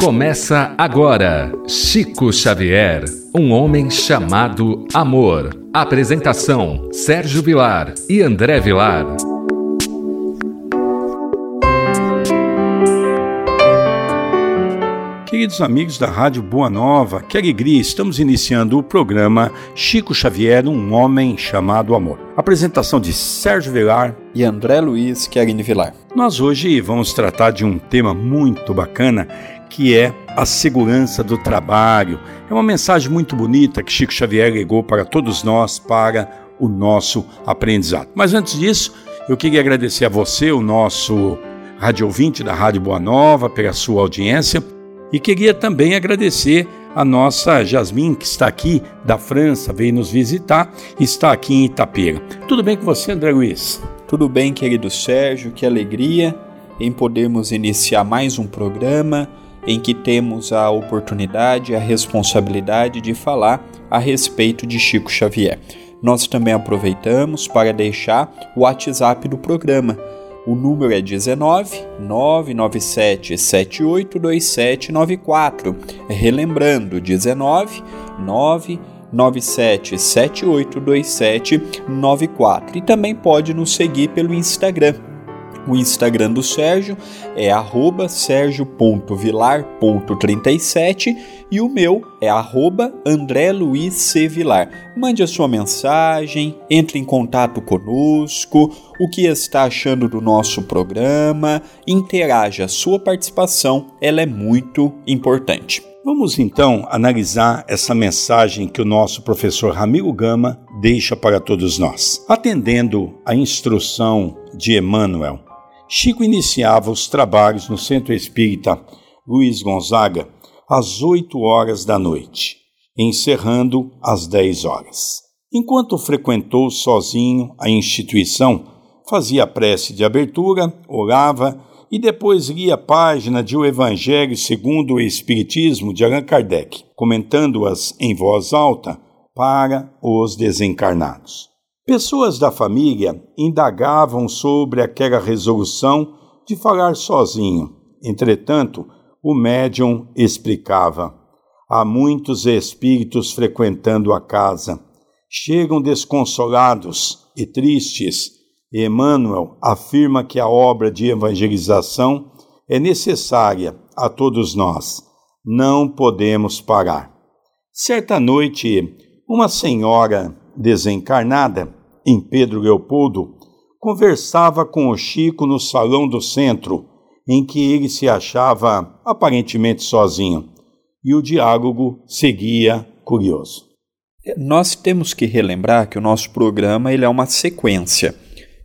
Começa agora Chico Xavier, um homem chamado amor. Apresentação: Sérgio Vilar e André Vilar. Queridos amigos da Rádio Boa Nova, que alegria! Estamos iniciando o programa Chico Xavier, um homem chamado amor. Apresentação de Sérgio Vilar e André Luiz Querini Vilar. Nós hoje vamos tratar de um tema muito bacana que é a segurança do trabalho. É uma mensagem muito bonita que Chico Xavier legou para todos nós, para o nosso aprendizado. Mas antes disso, eu queria agradecer a você, o nosso rádio ouvinte da Rádio Boa Nova, pela sua audiência. E queria também agradecer a nossa Jasmine, que está aqui da França, veio nos visitar, está aqui em Itapira. Tudo bem com você, André Luiz? Tudo bem, querido Sérgio, que alegria em podermos iniciar mais um programa em que temos a oportunidade e a responsabilidade de falar a respeito de Chico Xavier. Nós também aproveitamos para deixar o WhatsApp do programa. O número é 19 997 782794. Relembrando, 19 997 782794. E também pode nos seguir pelo Instagram o Instagram do Sérgio é sergio.vilar.37 e o meu é André Luiz C. Vilar. Mande a sua mensagem, entre em contato conosco, o que está achando do nosso programa, interaja. A sua participação ela é muito importante. Vamos então analisar essa mensagem que o nosso professor Ramiro Gama deixa para todos nós. Atendendo a instrução de Emmanuel, Chico iniciava os trabalhos no Centro Espírita Luiz Gonzaga às 8 horas da noite, encerrando às 10 horas. Enquanto frequentou sozinho a instituição, fazia prece de abertura, orava e depois lia a página de O Evangelho segundo o Espiritismo de Allan Kardec, comentando-as em voz alta para os desencarnados. Pessoas da família indagavam sobre aquela resolução de falar sozinho. Entretanto, o médium explicava: há muitos espíritos frequentando a casa. Chegam desconsolados e tristes. Emmanuel afirma que a obra de evangelização é necessária a todos nós. Não podemos parar. Certa noite, uma senhora desencarnada em Pedro Leopoldo, conversava com o Chico no salão do centro, em que ele se achava aparentemente sozinho, e o diálogo seguia curioso. Nós temos que relembrar que o nosso programa ele é uma sequência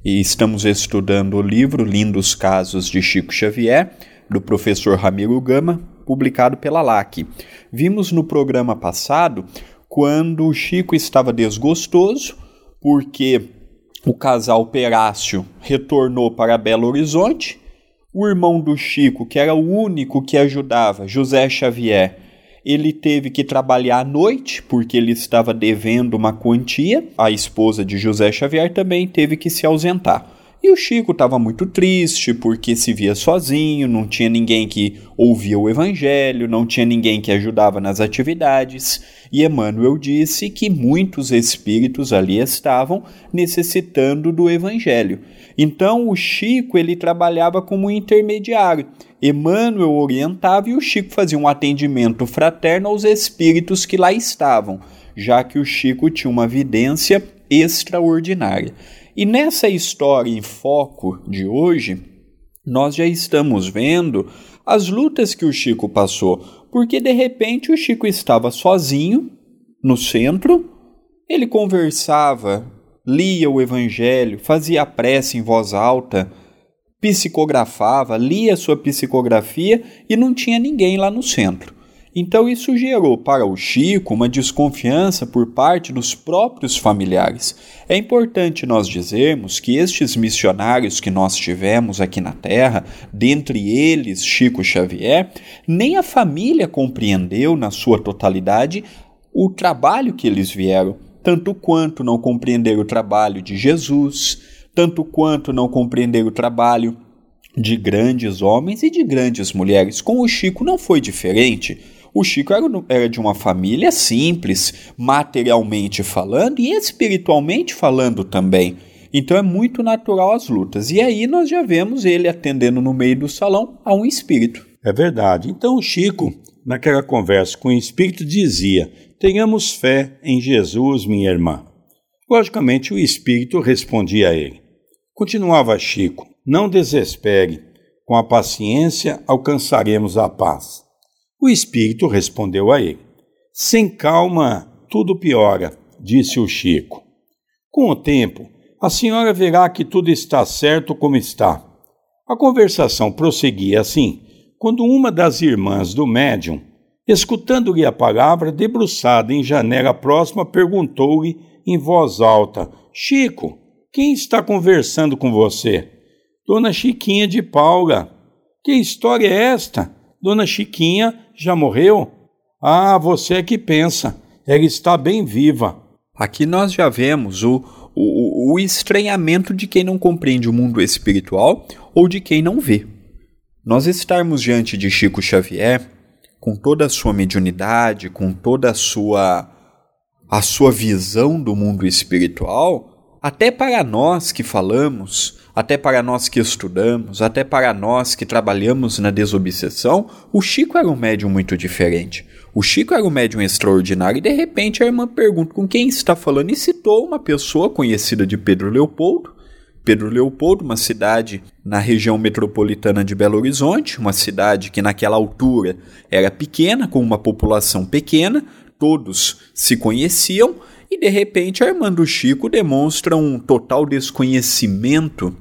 e estamos estudando o livro Lindos Casos de Chico Xavier, do professor Ramiro Gama, publicado pela LAC. Vimos no programa passado quando o Chico estava desgostoso porque o casal Perácio retornou para Belo Horizonte. O irmão do Chico, que era o único que ajudava, José Xavier, ele teve que trabalhar à noite porque ele estava devendo uma quantia. A esposa de José Xavier também teve que se ausentar. E o Chico estava muito triste porque se via sozinho, não tinha ninguém que ouvia o evangelho, não tinha ninguém que ajudava nas atividades. E Emmanuel disse que muitos espíritos ali estavam necessitando do evangelho. Então o Chico ele trabalhava como intermediário. Emmanuel orientava e o Chico fazia um atendimento fraterno aos espíritos que lá estavam, já que o Chico tinha uma vidência extraordinária. E nessa história em foco de hoje, nós já estamos vendo as lutas que o Chico passou, porque de repente o Chico estava sozinho no centro, ele conversava, lia o evangelho, fazia prece em voz alta, psicografava, lia sua psicografia e não tinha ninguém lá no centro. Então isso gerou para o Chico uma desconfiança por parte dos próprios familiares. É importante nós dizermos que estes missionários que nós tivemos aqui na Terra, dentre eles Chico Xavier, nem a família compreendeu na sua totalidade o trabalho que eles vieram, tanto quanto não compreender o trabalho de Jesus, tanto quanto não compreender o trabalho de grandes homens e de grandes mulheres. Com o Chico não foi diferente. O Chico era, de uma família simples, materialmente falando e espiritualmente falando também. Então é muito natural as lutas. E aí nós já vemos ele atendendo no meio do salão a um espírito. É verdade. Então o Chico, naquela conversa com o espírito, dizia: Tenhamos fé em Jesus, minha irmã. Logicamente, o espírito respondia a ele. Continuava Chico: Não desespere. Com a paciência alcançaremos a paz. O espírito respondeu a ele: Sem calma, tudo piora, disse o Chico. Com o tempo, a senhora verá que tudo está certo como está. A conversação prosseguia assim, quando uma das irmãs do médium, escutando-lhe a palavra, debruçada em janela próxima, perguntou-lhe em voz alta: Chico, quem está conversando com você? Dona Chiquinha de Paula. Que história é esta? Dona Chiquinha já morreu? Ah, você é que pensa. Ela está bem viva. Aqui nós já vemos o, o, o estranhamento de quem não compreende o mundo espiritual ou de quem não vê. Nós estarmos diante de Chico Xavier, com toda a sua mediunidade, com toda a sua a sua visão do mundo espiritual, até para nós que falamos, até para nós que estudamos, até para nós que trabalhamos na desobsessão, o Chico era um médium muito diferente. O Chico era um médium extraordinário e de repente a irmã pergunta com quem está falando e citou uma pessoa conhecida de Pedro Leopoldo. Pedro Leopoldo, uma cidade na região metropolitana de Belo Horizonte, uma cidade que naquela altura era pequena, com uma população pequena, todos se conheciam e de repente a irmã do Chico demonstra um total desconhecimento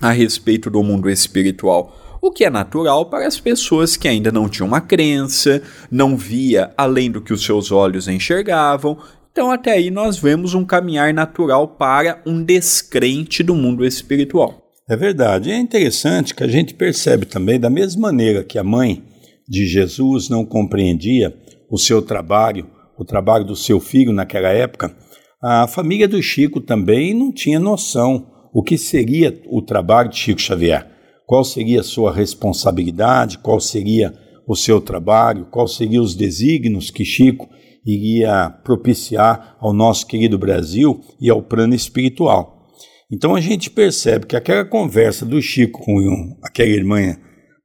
a respeito do mundo espiritual o que é natural para as pessoas que ainda não tinham uma crença, não via além do que os seus olhos enxergavam. Então, até aí, nós vemos um caminhar natural para um descrente do mundo espiritual. É verdade. É interessante que a gente percebe também, da mesma maneira que a mãe de Jesus não compreendia o seu trabalho, o trabalho do seu filho naquela época, a família do Chico também não tinha noção o que seria o trabalho de Chico Xavier qual seria a sua responsabilidade, qual seria o seu trabalho, quais seriam os desígnios que Chico iria propiciar ao nosso querido Brasil e ao plano espiritual. Então a gente percebe que aquela conversa do Chico com aquela irmã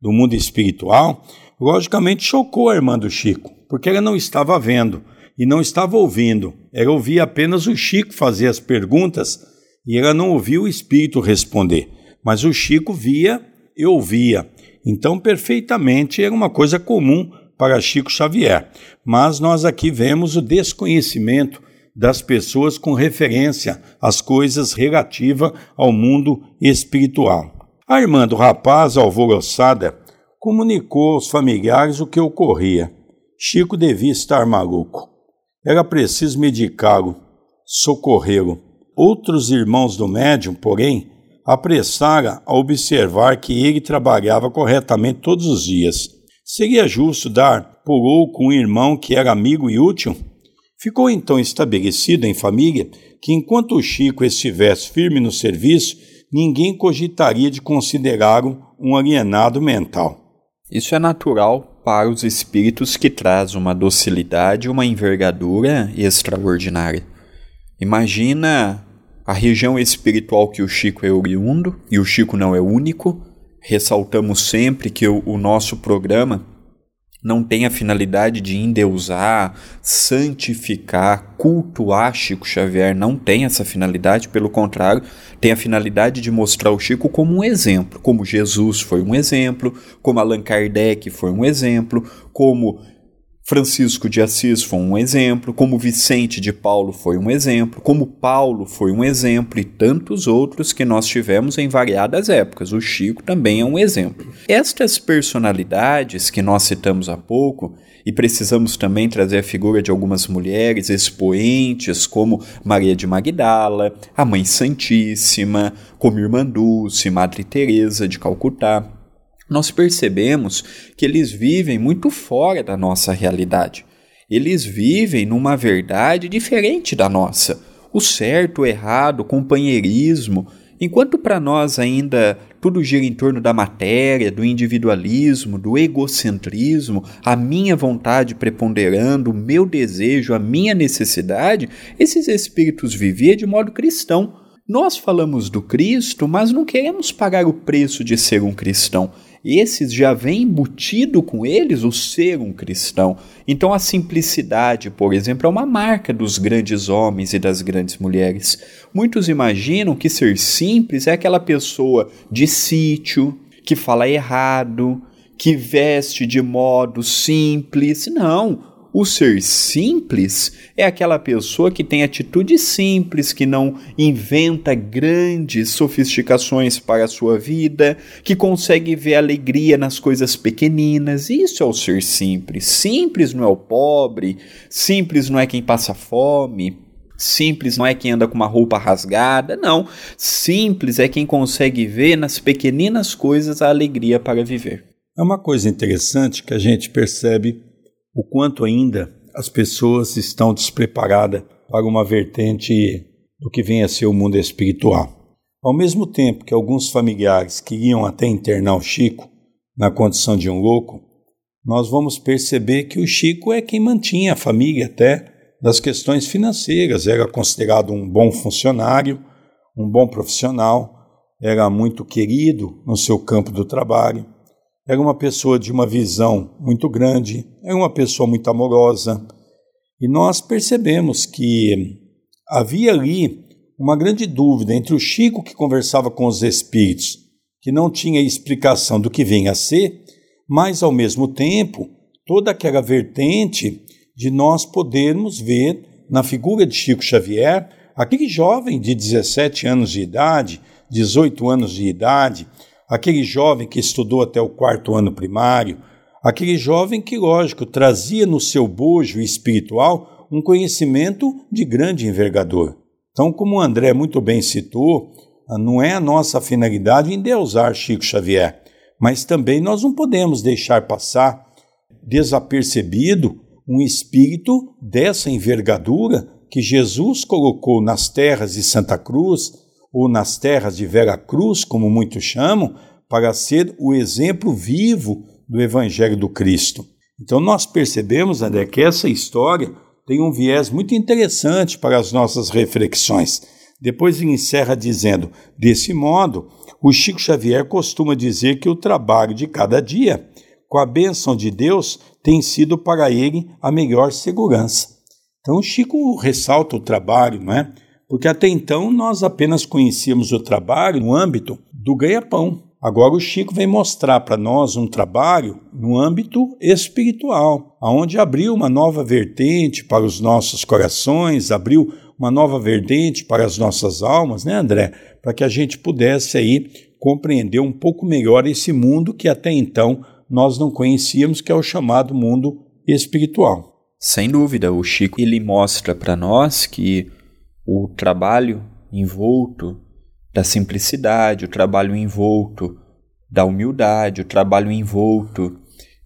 do mundo espiritual, logicamente chocou a irmã do Chico, porque ela não estava vendo e não estava ouvindo. Ela ouvia apenas o Chico fazer as perguntas e ela não ouvia o espírito responder. Mas o Chico via eu ouvia. Então, perfeitamente era uma coisa comum para Chico Xavier. Mas nós aqui vemos o desconhecimento das pessoas com referência às coisas relativas ao mundo espiritual. A irmã do rapaz, alvoroçada, comunicou aos familiares o que ocorria. Chico devia estar maluco. Era preciso medicá-lo, socorrê-lo. Outros irmãos do médium, porém, apressara a observar que ele trabalhava corretamente todos os dias. Seria justo dar por louco um irmão que era amigo e útil? Ficou então estabelecido em família que enquanto o Chico estivesse firme no serviço, ninguém cogitaria de considerá-lo um alienado mental. Isso é natural para os espíritos que trazem uma docilidade uma envergadura extraordinária. Imagina a região espiritual que o Chico é oriundo, e o Chico não é único. Ressaltamos sempre que o, o nosso programa não tem a finalidade de endeusar, santificar, cultuar Chico Xavier, não tem essa finalidade, pelo contrário, tem a finalidade de mostrar o Chico como um exemplo, como Jesus foi um exemplo, como Allan Kardec foi um exemplo, como Francisco de Assis foi um exemplo, como Vicente de Paulo foi um exemplo, como Paulo foi um exemplo e tantos outros que nós tivemos em variadas épocas. O Chico também é um exemplo. Estas personalidades que nós citamos há pouco, e precisamos também trazer a figura de algumas mulheres expoentes, como Maria de Magdala, a Mãe Santíssima, como Irmã Dulce, Madre Teresa de Calcutá nós percebemos que eles vivem muito fora da nossa realidade. Eles vivem numa verdade diferente da nossa. O certo, o errado, o companheirismo, Enquanto para nós ainda tudo gira em torno da matéria, do individualismo, do egocentrismo, a minha vontade preponderando, o meu desejo, a minha necessidade, esses espíritos viviam de modo cristão. Nós falamos do Cristo, mas não queremos pagar o preço de ser um cristão esses já vem embutido com eles o ser um cristão. Então a simplicidade, por exemplo, é uma marca dos grandes homens e das grandes mulheres. Muitos imaginam que ser simples é aquela pessoa de sítio, que fala errado, que veste de modo simples. Não. O ser simples é aquela pessoa que tem atitude simples, que não inventa grandes sofisticações para a sua vida, que consegue ver alegria nas coisas pequeninas. Isso é o ser simples. Simples não é o pobre, simples não é quem passa fome, Simples não é quem anda com uma roupa rasgada, não. Simples é quem consegue ver nas pequeninas coisas a alegria para viver. É uma coisa interessante que a gente percebe o quanto ainda as pessoas estão despreparadas para uma vertente do que vem a ser o mundo espiritual. Ao mesmo tempo que alguns familiares queriam até internar o Chico na condição de um louco, nós vamos perceber que o Chico é quem mantinha a família até das questões financeiras, era considerado um bom funcionário, um bom profissional, era muito querido no seu campo do trabalho era uma pessoa de uma visão muito grande, era uma pessoa muito amorosa. E nós percebemos que havia ali uma grande dúvida entre o Chico, que conversava com os espíritos, que não tinha explicação do que vinha a ser, mas ao mesmo tempo toda aquela vertente de nós podermos ver na figura de Chico Xavier aquele jovem de 17 anos de idade, 18 anos de idade, aquele jovem que estudou até o quarto ano primário, aquele jovem que, lógico, trazia no seu bojo espiritual um conhecimento de grande envergadura. Então, como o André muito bem citou, não é a nossa finalidade endeusar Chico Xavier, mas também nós não podemos deixar passar desapercebido um espírito dessa envergadura que Jesus colocou nas terras de Santa Cruz, ou nas terras de Vera Cruz, como muitos chamam, para ser o exemplo vivo do Evangelho do Cristo. Então nós percebemos, André, que essa história tem um viés muito interessante para as nossas reflexões. Depois ele encerra dizendo: desse modo, o Chico Xavier costuma dizer que o trabalho de cada dia, com a bênção de Deus, tem sido para ele a melhor segurança. Então o Chico ressalta o trabalho, não é? Porque até então nós apenas conhecíamos o trabalho no âmbito do ganha-pão. Agora o Chico vem mostrar para nós um trabalho no âmbito espiritual, aonde abriu uma nova vertente para os nossos corações, abriu uma nova vertente para as nossas almas, né, André? Para que a gente pudesse aí compreender um pouco melhor esse mundo que até então nós não conhecíamos, que é o chamado mundo espiritual. Sem dúvida, o Chico ele mostra para nós que o trabalho envolto da simplicidade, o trabalho envolto da humildade, o trabalho envolto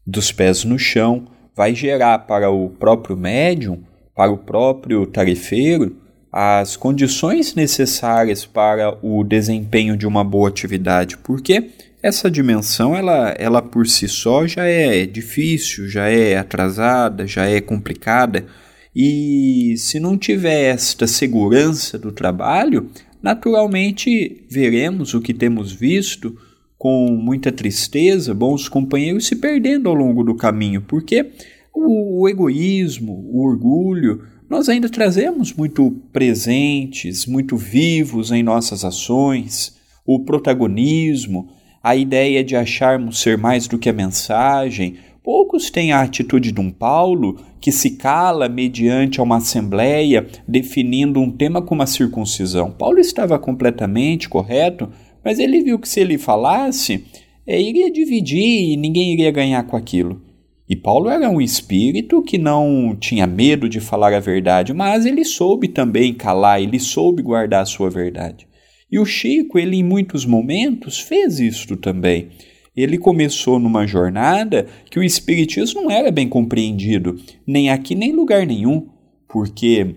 dos pés no chão, vai gerar para o próprio médium, para o próprio tarefeiro, as condições necessárias para o desempenho de uma boa atividade, porque essa dimensão ela, ela por si só já é difícil, já é atrasada, já é complicada. E se não tiver esta segurança do trabalho, naturalmente veremos o que temos visto com muita tristeza, bons companheiros se perdendo ao longo do caminho, porque o, o egoísmo, o orgulho, nós ainda trazemos muito presentes, muito vivos em nossas ações, o protagonismo, a ideia de acharmos ser mais do que a mensagem, Poucos têm a atitude de um Paulo que se cala mediante uma assembleia definindo um tema como a circuncisão. Paulo estava completamente correto, mas ele viu que se ele falasse, é, iria dividir e ninguém iria ganhar com aquilo. E Paulo era um espírito que não tinha medo de falar a verdade, mas ele soube também calar, ele soube guardar a sua verdade. E o Chico, ele em muitos momentos fez isto também ele começou numa jornada que o Espiritismo não era bem compreendido, nem aqui nem em lugar nenhum, porque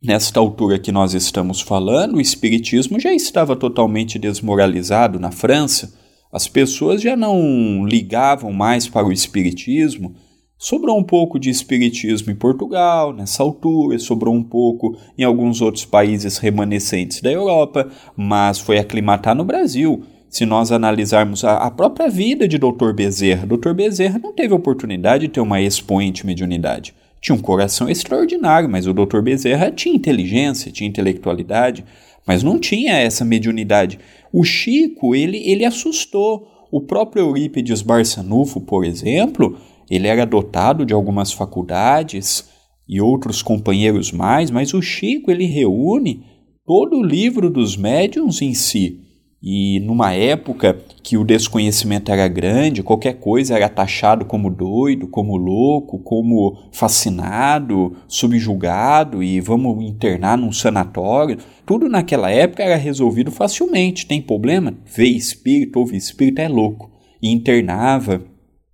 Nesta altura que nós estamos falando, o espiritismo já estava totalmente desmoralizado na França. As pessoas já não ligavam mais para o espiritismo. Sobrou um pouco de espiritismo em Portugal, nessa altura, sobrou um pouco em alguns outros países remanescentes da Europa, mas foi aclimatar no Brasil. Se nós analisarmos a, a própria vida de Dr. Bezerra, Dr. Bezerra não teve oportunidade de ter uma expoente mediunidade. Tinha um coração extraordinário, mas o Dr. Bezerra tinha inteligência, tinha intelectualidade, mas não tinha essa mediunidade. O Chico, ele, ele assustou. O próprio Eurípides Barçanufo, por exemplo, ele era dotado de algumas faculdades e outros companheiros mais, mas o Chico ele reúne todo o livro dos médiuns em si. E numa época que o desconhecimento era grande, qualquer coisa era taxado como doido, como louco, como fascinado, subjugado e vamos internar num sanatório. Tudo naquela época era resolvido facilmente. Tem problema? Vê espírito, ouve espírito, é louco. E internava,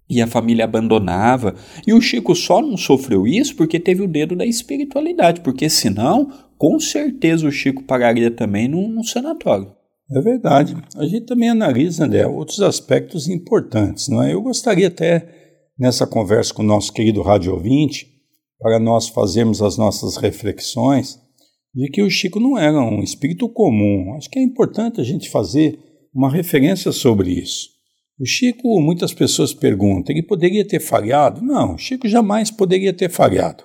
e a família abandonava. E o Chico só não sofreu isso porque teve o dedo da espiritualidade, porque senão, com certeza o Chico pagaria também num, num sanatório. É verdade. A gente também analisa, André, outros aspectos importantes. Não é? Eu gostaria até, nessa conversa com o nosso querido rádio ouvinte, para nós fazermos as nossas reflexões, de que o Chico não era um espírito comum. Acho que é importante a gente fazer uma referência sobre isso. O Chico, muitas pessoas perguntam, ele poderia ter falhado? Não, o Chico jamais poderia ter falhado.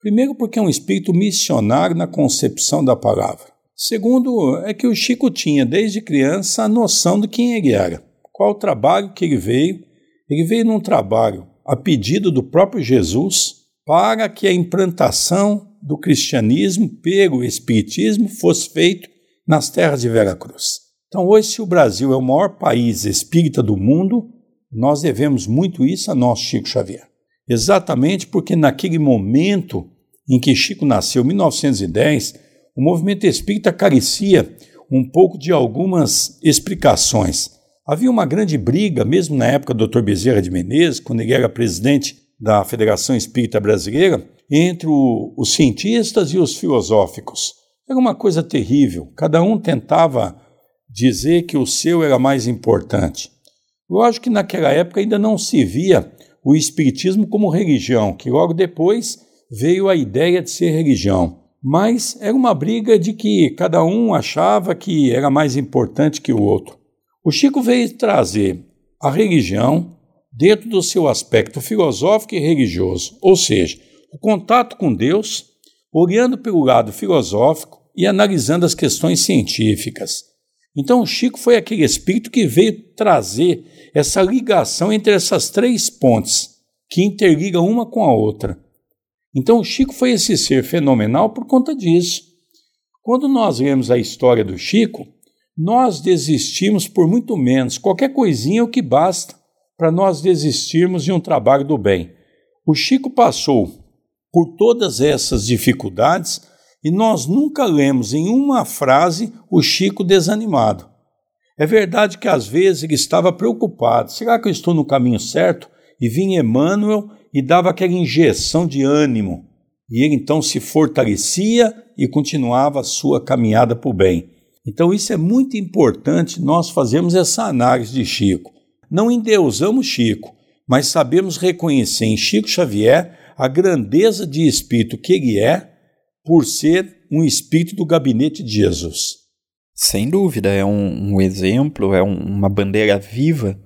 Primeiro, porque é um espírito missionário na concepção da palavra. Segundo, é que o Chico tinha desde criança a noção de quem ele era, qual o trabalho que ele veio. Ele veio num trabalho a pedido do próprio Jesus para que a implantação do cristianismo pelo espiritismo fosse feito nas terras de Veracruz. Então, hoje, se o Brasil é o maior país espírita do mundo, nós devemos muito isso a nosso Chico Xavier. Exatamente porque naquele momento em que Chico nasceu, 1910, o movimento espírita carecia um pouco de algumas explicações. Havia uma grande briga, mesmo na época do Dr. Bezerra de Menezes, quando ele era presidente da Federação Espírita Brasileira, entre o, os cientistas e os filosóficos. Era uma coisa terrível. Cada um tentava dizer que o seu era mais importante. Lógico que naquela época ainda não se via o Espiritismo como religião, que logo depois veio a ideia de ser religião mas era uma briga de que cada um achava que era mais importante que o outro. O Chico veio trazer a religião dentro do seu aspecto filosófico e religioso, ou seja, o contato com Deus, olhando pelo lado filosófico e analisando as questões científicas. Então, o Chico foi aquele espírito que veio trazer essa ligação entre essas três pontes que interligam uma com a outra. Então o Chico foi esse ser fenomenal por conta disso. Quando nós lemos a história do Chico, nós desistimos por muito menos, qualquer coisinha é o que basta para nós desistirmos de um trabalho do bem. O Chico passou por todas essas dificuldades e nós nunca lemos em uma frase o Chico desanimado. É verdade que às vezes ele estava preocupado: será que eu estou no caminho certo? E vinha Emmanuel e dava aquela injeção de ânimo, e ele então se fortalecia e continuava a sua caminhada para o bem. Então, isso é muito importante nós fazermos essa análise de Chico. Não endeusamos Chico, mas sabemos reconhecer em Chico Xavier a grandeza de espírito que ele é, por ser um espírito do gabinete de Jesus. Sem dúvida, é um, um exemplo, é um, uma bandeira viva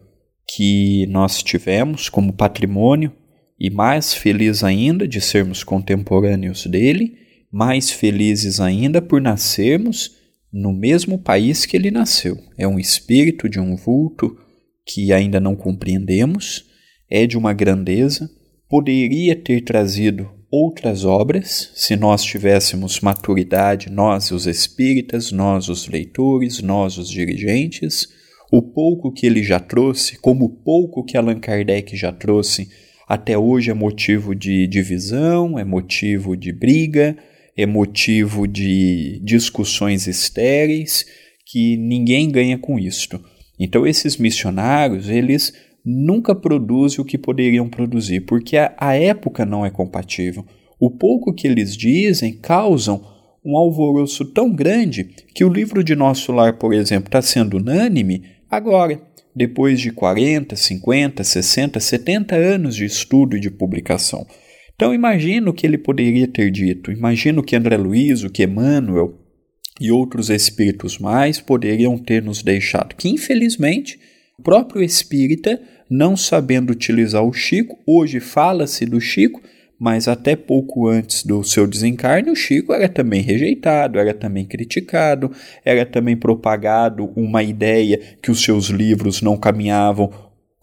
que nós tivemos como patrimônio e mais feliz ainda de sermos contemporâneos dele, mais felizes ainda por nascermos no mesmo país que ele nasceu. É um espírito de um vulto que ainda não compreendemos, é de uma grandeza, poderia ter trazido outras obras se nós tivéssemos maturidade, nós os espíritas, nós os leitores, nós os dirigentes. O pouco que ele já trouxe, como o pouco que Allan Kardec já trouxe, até hoje é motivo de divisão, é motivo de briga, é motivo de discussões estéreis, que ninguém ganha com isto. Então esses missionários, eles nunca produzem o que poderiam produzir, porque a, a época não é compatível. O pouco que eles dizem causam um alvoroço tão grande que o livro de Nosso Lar, por exemplo, está sendo unânime agora, depois de 40, 50, 60, 70 anos de estudo e de publicação. Então imagino o que ele poderia ter dito, imagino que André Luiz, o que Emmanuel e outros espíritos mais poderiam ter nos deixado, que infelizmente o próprio espírita, não sabendo utilizar o Chico, hoje fala-se do Chico, mas até pouco antes do seu desencarne, o Chico era também rejeitado, era também criticado, era também propagado uma ideia que os seus livros não caminhavam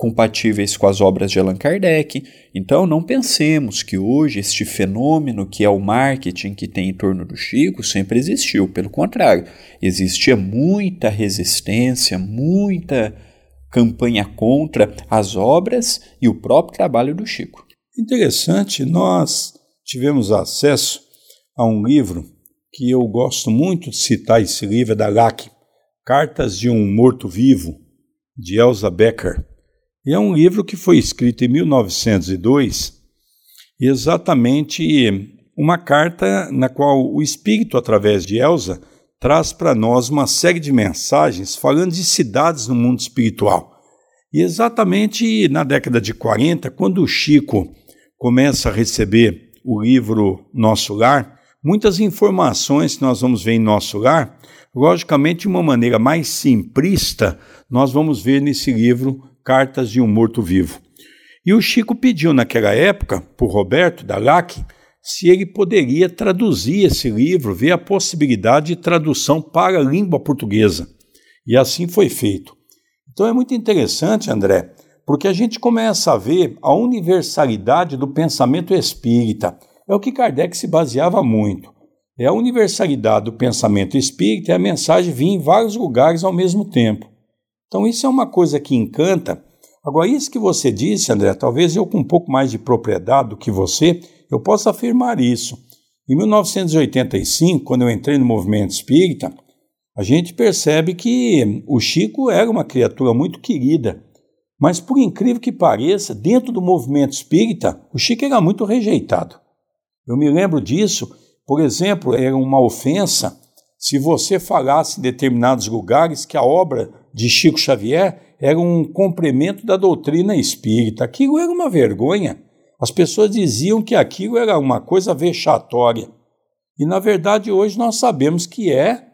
compatíveis com as obras de Allan Kardec. Então não pensemos que hoje este fenômeno que é o marketing que tem em torno do Chico sempre existiu, pelo contrário, existia muita resistência, muita campanha contra as obras e o próprio trabalho do Chico. Interessante, nós tivemos acesso a um livro que eu gosto muito de citar esse livro é da LAC, Cartas de um Morto-Vivo, de Elsa Becker. E é um livro que foi escrito em 1902, exatamente uma carta na qual o espírito, através de Elsa, traz para nós uma série de mensagens falando de cidades no mundo espiritual. E exatamente na década de 40, quando o Chico começa a receber o livro Nosso Lar, muitas informações que nós vamos ver em Nosso Lar, logicamente de uma maneira mais simplista, nós vamos ver nesse livro Cartas de um Morto-Vivo. E o Chico pediu naquela época, por Roberto Dalac, se ele poderia traduzir esse livro, ver a possibilidade de tradução para a língua portuguesa. E assim foi feito. Então é muito interessante, André, porque a gente começa a ver a universalidade do pensamento espírita. É o que Kardec se baseava muito. É a universalidade do pensamento espírita e a mensagem vir em vários lugares ao mesmo tempo. Então isso é uma coisa que encanta. Agora, isso que você disse, André, talvez eu com um pouco mais de propriedade do que você, eu possa afirmar isso. Em 1985, quando eu entrei no movimento espírita, a gente percebe que o Chico era uma criatura muito querida, mas por incrível que pareça, dentro do movimento espírita, o Chico era muito rejeitado. Eu me lembro disso, por exemplo, era uma ofensa se você falasse em determinados lugares que a obra de Chico Xavier era um complemento da doutrina espírita. Aquilo era uma vergonha. As pessoas diziam que aquilo era uma coisa vexatória. E na verdade hoje nós sabemos que é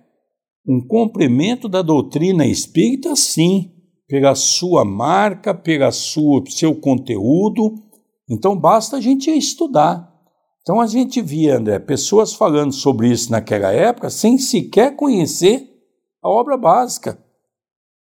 um complemento da doutrina espírita, sim, pela sua marca, sua seu conteúdo. Então basta a gente estudar. Então a gente via, André, pessoas falando sobre isso naquela época sem sequer conhecer a obra básica.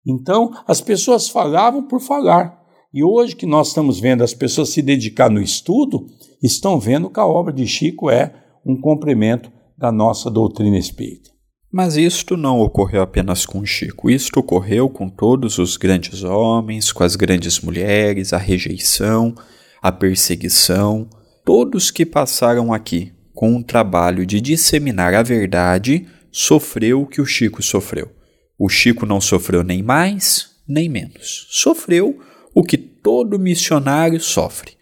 Então as pessoas falavam por falar. E hoje que nós estamos vendo as pessoas se dedicar no estudo, estão vendo que a obra de Chico é um complemento da nossa doutrina espírita. Mas isto não ocorreu apenas com Chico, isto ocorreu com todos os grandes homens, com as grandes mulheres, a rejeição, a perseguição, todos que passaram aqui com o trabalho de disseminar a verdade, sofreu o que o Chico sofreu. O Chico não sofreu nem mais, nem menos. Sofreu o que todo missionário sofre.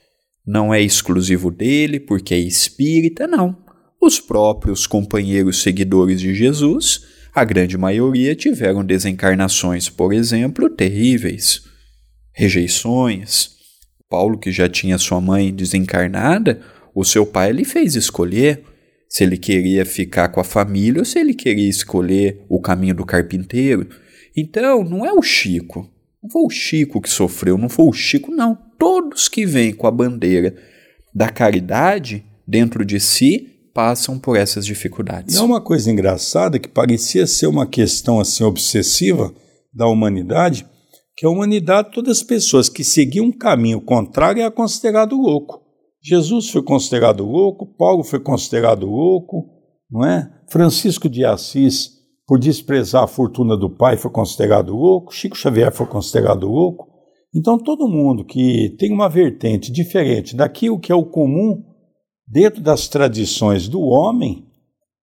Não é exclusivo dele porque é espírita, não. Os próprios companheiros seguidores de Jesus, a grande maioria, tiveram desencarnações, por exemplo, terríveis, rejeições. Paulo, que já tinha sua mãe desencarnada, o seu pai lhe fez escolher se ele queria ficar com a família ou se ele queria escolher o caminho do carpinteiro. Então, não é o Chico. Não foi o Chico que sofreu, não foi o Chico, não. Todos que vêm com a bandeira da caridade dentro de si passam por essas dificuldades. é uma coisa engraçada que parecia ser uma questão assim obsessiva da humanidade, que a humanidade, todas as pessoas que seguiam um caminho contrário é considerado louco. Jesus foi considerado louco, Paulo foi considerado louco, não é? Francisco de Assis, por desprezar a fortuna do pai, foi considerado louco, Chico Xavier foi considerado louco. Então todo mundo que tem uma vertente diferente daquilo que é o comum dentro das tradições do homem,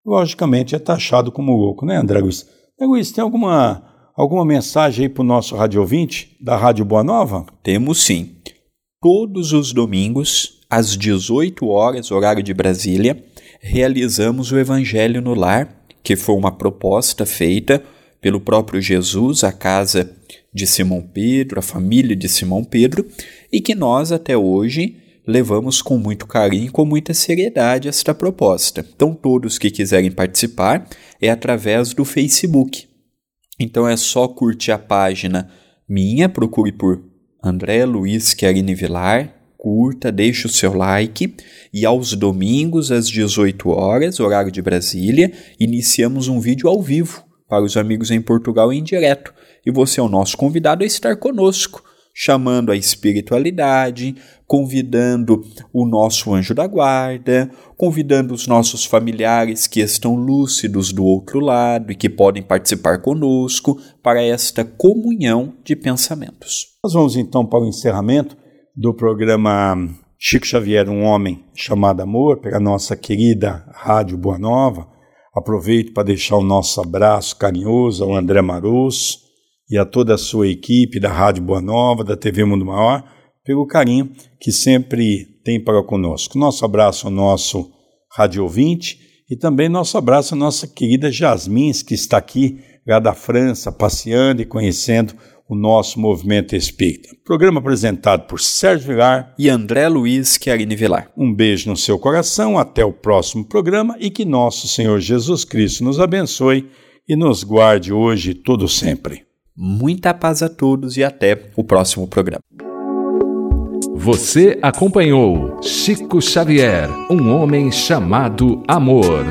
logicamente é taxado como louco, né, André Luiz? André Luiz, tem alguma, alguma mensagem aí para o nosso rádio ouvinte da Rádio Boa Nova? Temos sim. Todos os domingos, às 18 horas, horário de Brasília, realizamos o Evangelho no Lar, que foi uma proposta feita pelo próprio Jesus à casa de Simão Pedro, a família de Simão Pedro, e que nós até hoje levamos com muito carinho e com muita seriedade esta proposta. Então, todos que quiserem participar é através do Facebook. Então é só curtir a página minha, procure por André Luiz Querini Vilar, curta, deixe o seu like e aos domingos às 18 horas, horário de Brasília, iniciamos um vídeo ao vivo para os amigos em Portugal em direto. E você é o nosso convidado a estar conosco chamando a espiritualidade, convidando o nosso anjo da guarda, convidando os nossos familiares que estão lúcidos do outro lado e que podem participar conosco para esta comunhão de pensamentos. Nós vamos então para o encerramento do programa Chico Xavier, um homem chamado Amor, pela nossa querida Rádio Boa Nova. Aproveito para deixar o nosso abraço carinhoso ao André Marosso, e a toda a sua equipe da Rádio Boa Nova, da TV Mundo Maior, pelo carinho que sempre tem para conosco. Nosso abraço ao nosso rádio ouvinte e também nosso abraço à nossa querida Jasmins, que está aqui lá da França, passeando e conhecendo o nosso movimento espírita. Programa apresentado por Sérgio Vilar e André Luiz Querini Vilar. Um beijo no seu coração, até o próximo programa e que nosso Senhor Jesus Cristo nos abençoe e nos guarde hoje e todo sempre. Muita paz a todos e até o próximo programa. Você acompanhou Chico Xavier, um homem chamado Amor.